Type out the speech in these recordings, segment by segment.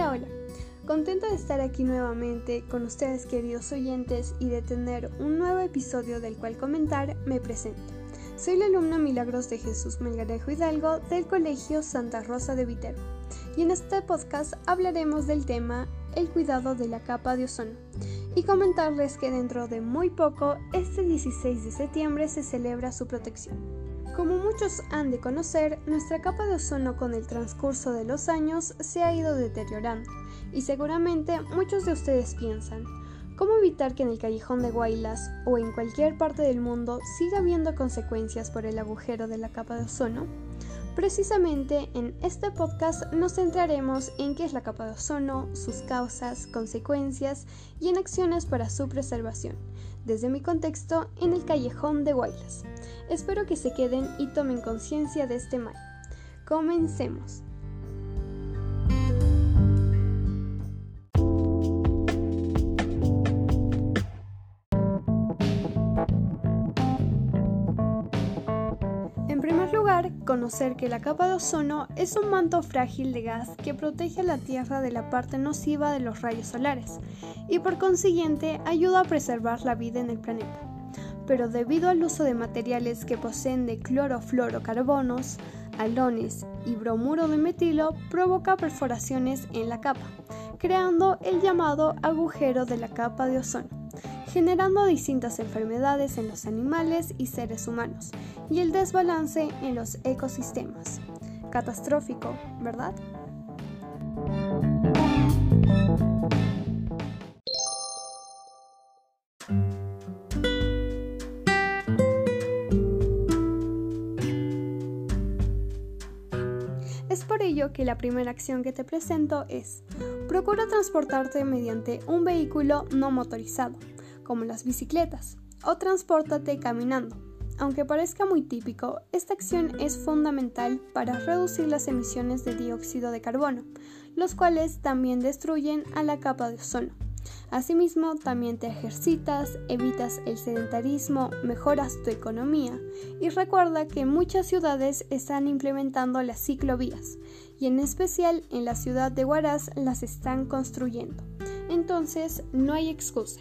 Hola, hola. Contenta de estar aquí nuevamente con ustedes queridos oyentes y de tener un nuevo episodio del cual comentar, me presento. Soy la alumna Milagros de Jesús Melgarejo Hidalgo del Colegio Santa Rosa de Viterbo y en este podcast hablaremos del tema el cuidado de la capa de ozono y comentarles que dentro de muy poco, este 16 de septiembre, se celebra su protección. Como muchos han de conocer, nuestra capa de ozono con el transcurso de los años se ha ido deteriorando y seguramente muchos de ustedes piensan, ¿cómo evitar que en el callejón de Guaylas o en cualquier parte del mundo siga habiendo consecuencias por el agujero de la capa de ozono? Precisamente en este podcast nos centraremos en qué es la capa de ozono, sus causas, consecuencias y en acciones para su preservación, desde mi contexto en el callejón de Guaylas. Espero que se queden y tomen conciencia de este mal. Comencemos. Conocer que la capa de ozono es un manto frágil de gas que protege a la Tierra de la parte nociva de los rayos solares y por consiguiente ayuda a preservar la vida en el planeta. Pero debido al uso de materiales que poseen de clorofluorocarbonos, halones y bromuro de metilo, provoca perforaciones en la capa, creando el llamado agujero de la capa de ozono, generando distintas enfermedades en los animales y seres humanos, y el desbalance en los ecosistemas. Catastrófico, ¿verdad? Es por ello que la primera acción que te presento es, procura transportarte mediante un vehículo no motorizado, como las bicicletas, o transpórtate caminando. Aunque parezca muy típico, esta acción es fundamental para reducir las emisiones de dióxido de carbono, los cuales también destruyen a la capa de ozono. Asimismo, también te ejercitas, evitas el sedentarismo, mejoras tu economía y recuerda que muchas ciudades están implementando las ciclovías y en especial en la ciudad de Huaraz las están construyendo. Entonces, no hay excusa.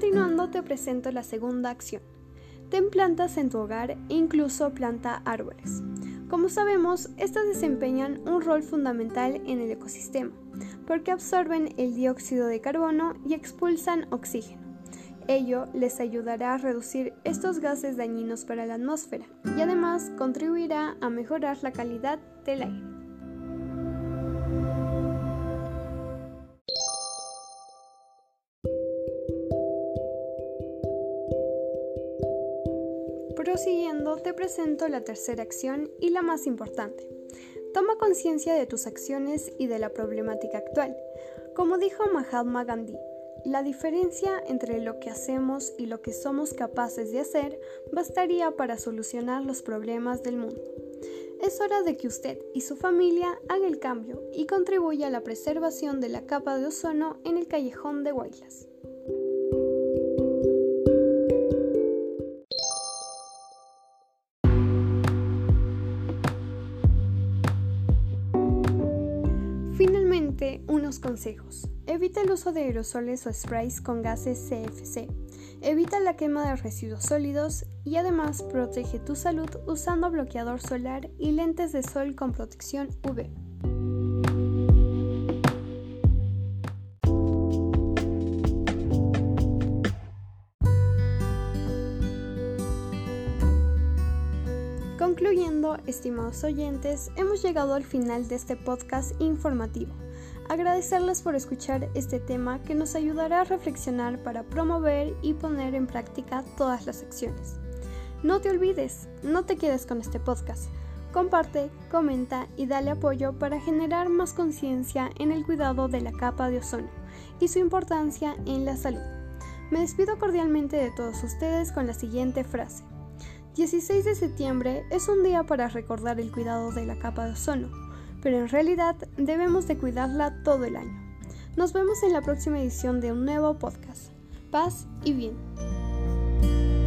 Continuando te presento la segunda acción Ten plantas en tu hogar incluso planta árboles. Como sabemos, estas desempeñan un rol fundamental en el ecosistema, porque absorben el dióxido de carbono y expulsan oxígeno. Ello les ayudará a reducir estos gases dañinos para la atmósfera y además contribuirá a mejorar la calidad del aire. Prosiguiendo, te presento la tercera acción y la más importante. Toma conciencia de tus acciones y de la problemática actual. Como dijo Mahatma Gandhi, la diferencia entre lo que hacemos y lo que somos capaces de hacer bastaría para solucionar los problemas del mundo. Es hora de que usted y su familia hagan el cambio y contribuya a la preservación de la capa de ozono en el callejón de Guaylas. Unos consejos. Evita el uso de aerosoles o sprays con gases CFC. Evita la quema de residuos sólidos y además protege tu salud usando bloqueador solar y lentes de sol con protección UV. Concluyendo, estimados oyentes, hemos llegado al final de este podcast informativo. Agradecerles por escuchar este tema que nos ayudará a reflexionar para promover y poner en práctica todas las acciones. No te olvides, no te quedes con este podcast. Comparte, comenta y dale apoyo para generar más conciencia en el cuidado de la capa de ozono y su importancia en la salud. Me despido cordialmente de todos ustedes con la siguiente frase. 16 de septiembre es un día para recordar el cuidado de la capa de ozono, pero en realidad debemos de cuidarla todo el año. Nos vemos en la próxima edición de un nuevo podcast. paz y bien.